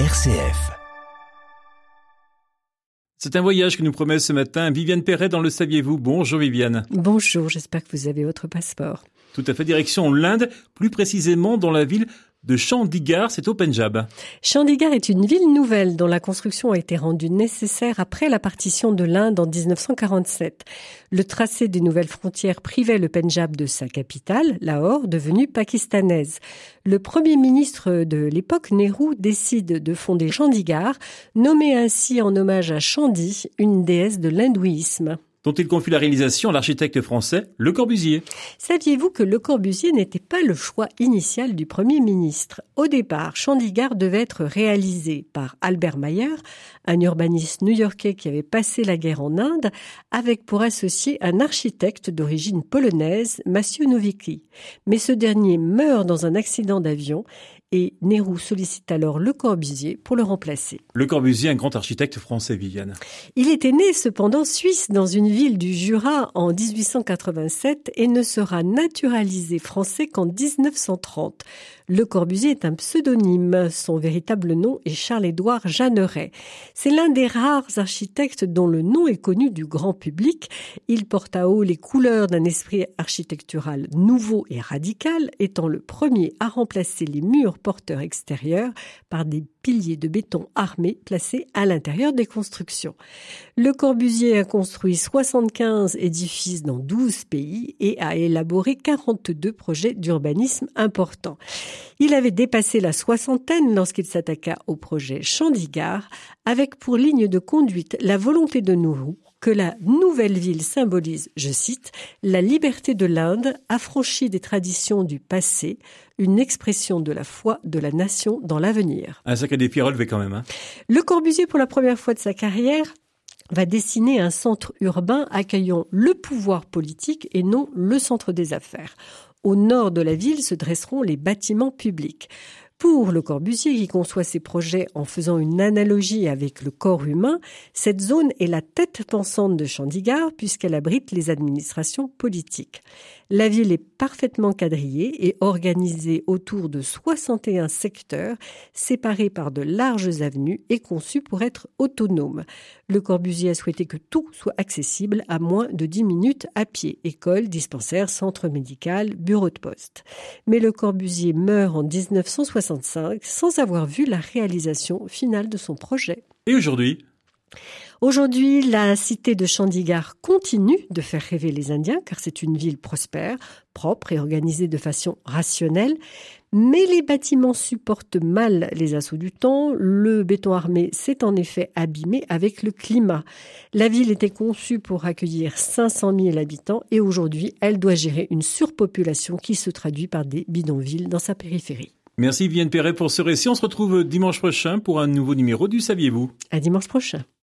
RCF. C'est un voyage que nous promet ce matin Viviane Perret dans le Saviez-vous. Bonjour Viviane. Bonjour, j'espère que vous avez votre passeport. Tout à fait, direction l'Inde, plus précisément dans la ville de Chandigarh, c'est au Punjab. Chandigarh est une ville nouvelle dont la construction a été rendue nécessaire après la partition de l'Inde en 1947. Le tracé des nouvelles frontières privait le Punjab de sa capitale, Lahore, devenue pakistanaise. Le premier ministre de l'époque, Nehru, décide de fonder Chandigarh, nommé ainsi en hommage à Chandi, une déesse de l'hindouisme dont il confie la réalisation à l'architecte français Le Corbusier. Saviez-vous que Le Corbusier n'était pas le choix initial du Premier ministre? Au départ, Chandigarh devait être réalisé par Albert Mayer, un urbaniste new-yorkais qui avait passé la guerre en Inde, avec pour associé un architecte d'origine polonaise, Massieu Nowicki. Mais ce dernier meurt dans un accident d'avion et Nehru sollicite alors Le Corbusier pour le remplacer. Le Corbusier, un grand architecte français, Viviane. Il était né cependant suisse dans une ville du Jura en 1887 et ne sera naturalisé français qu'en 1930. Le Corbusier est un pseudonyme. Son véritable nom est Charles-Édouard Jeanneret. C'est l'un des rares architectes dont le nom est connu du grand public. Il porte à haut les couleurs d'un esprit architectural nouveau et radical, étant le premier à remplacer les murs porteurs extérieurs par des piliers de béton armés placés à l'intérieur des constructions. Le Corbusier a construit 75 édifices dans 12 pays et a élaboré 42 projets d'urbanisme importants. Il avait dépassé la soixantaine lorsqu'il s'attaqua au projet Chandigarh avec pour ligne de conduite la volonté de Nourou que la nouvelle ville symbolise, je cite, la liberté de l'Inde affranchie des traditions du passé, une expression de la foi de la nation dans l'avenir. Un sacré défi relevé quand même. Hein. Le Corbusier, pour la première fois de sa carrière, va dessiner un centre urbain accueillant le pouvoir politique et non le centre des affaires. Au nord de la ville se dresseront les bâtiments publics. Pour Le Corbusier, qui conçoit ses projets en faisant une analogie avec le corps humain, cette zone est la tête pensante de Chandigarh puisqu'elle abrite les administrations politiques. La ville est parfaitement quadrillée et organisée autour de 61 secteurs séparés par de larges avenues et conçus pour être autonomes. Le Corbusier a souhaité que tout soit accessible à moins de 10 minutes à pied. École, dispensaire, centre médical, bureau de poste. Mais le Corbusier meurt en 1965 sans avoir vu la réalisation finale de son projet. Et aujourd'hui? Aujourd'hui, la cité de Chandigarh continue de faire rêver les Indiens car c'est une ville prospère, propre et organisée de façon rationnelle. Mais les bâtiments supportent mal les assauts du temps. Le béton armé s'est en effet abîmé avec le climat. La ville était conçue pour accueillir 500 000 habitants et aujourd'hui, elle doit gérer une surpopulation qui se traduit par des bidonvilles dans sa périphérie. Merci Viviane Perret pour ce récit. On se retrouve dimanche prochain pour un nouveau numéro du Saviez-vous? À dimanche prochain.